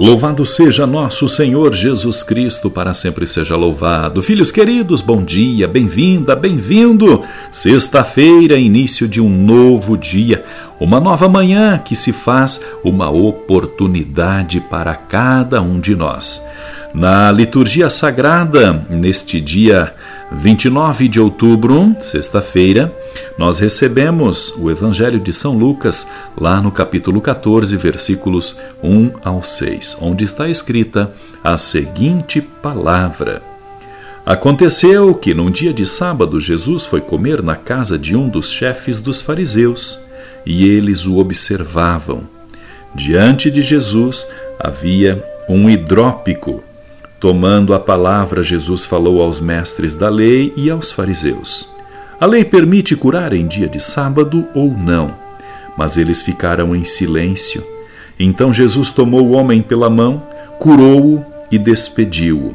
Louvado seja nosso Senhor Jesus Cristo, para sempre seja louvado. Filhos queridos, bom dia, bem-vinda, bem-vindo. Sexta-feira, início de um novo dia, uma nova manhã que se faz uma oportunidade para cada um de nós. Na liturgia sagrada, neste dia 29 de outubro, sexta-feira, nós recebemos o Evangelho de São Lucas, lá no capítulo 14, versículos 1 ao 6, onde está escrita a seguinte palavra: Aconteceu que num dia de sábado Jesus foi comer na casa de um dos chefes dos fariseus, e eles o observavam. Diante de Jesus havia um hidrópico Tomando a palavra, Jesus falou aos mestres da lei e aos fariseus. A lei permite curar em dia de sábado ou não, mas eles ficaram em silêncio. Então Jesus tomou o homem pela mão, curou-o e despediu-o.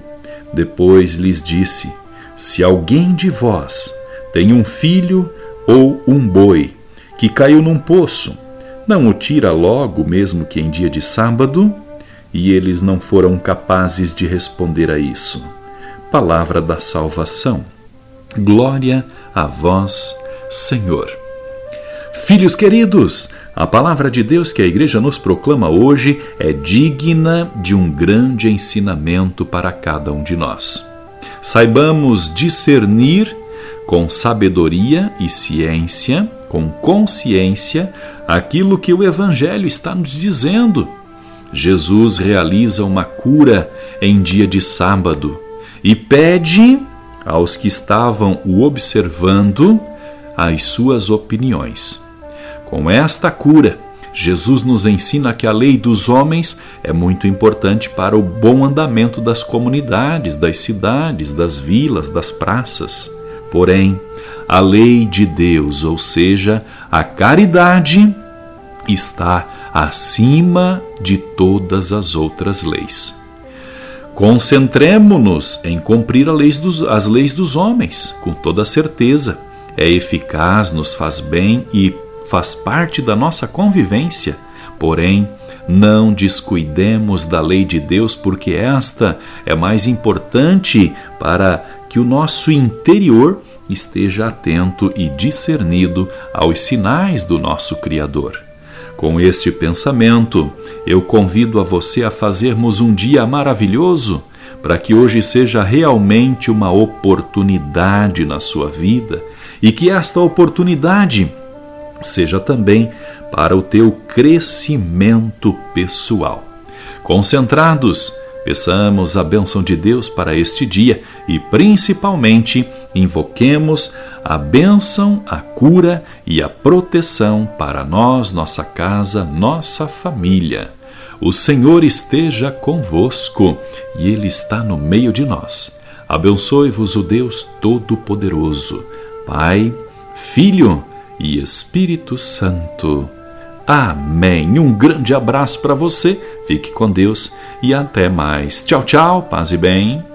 Depois lhes disse: Se alguém de vós tem um filho ou um boi que caiu num poço, não o tira logo, mesmo que em dia de sábado? E eles não foram capazes de responder a isso. Palavra da salvação. Glória a vós, Senhor. Filhos queridos, a palavra de Deus que a igreja nos proclama hoje é digna de um grande ensinamento para cada um de nós. Saibamos discernir com sabedoria e ciência, com consciência, aquilo que o Evangelho está nos dizendo Jesus realiza uma cura em dia de sábado e pede aos que estavam o observando as suas opiniões. Com esta cura, Jesus nos ensina que a lei dos homens é muito importante para o bom andamento das comunidades, das cidades, das vilas, das praças. Porém, a lei de Deus, ou seja, a caridade, está acima de todas as outras leis. Concentremo-nos em cumprir dos, as leis dos homens, com toda certeza. É eficaz, nos faz bem e faz parte da nossa convivência. Porém, não descuidemos da lei de Deus, porque esta é mais importante para que o nosso interior esteja atento e discernido aos sinais do nosso Criador. Com este pensamento, eu convido a você a fazermos um dia maravilhoso, para que hoje seja realmente uma oportunidade na sua vida e que esta oportunidade seja também para o teu crescimento pessoal. Concentrados, Peçamos a bênção de Deus para este dia e, principalmente, invoquemos a bênção, a cura e a proteção para nós, nossa casa, nossa família. O Senhor esteja convosco e Ele está no meio de nós. Abençoe-vos o Deus Todo-Poderoso, Pai, Filho e Espírito Santo. Amém. Um grande abraço para você, fique com Deus e até mais. Tchau, tchau, paz e bem.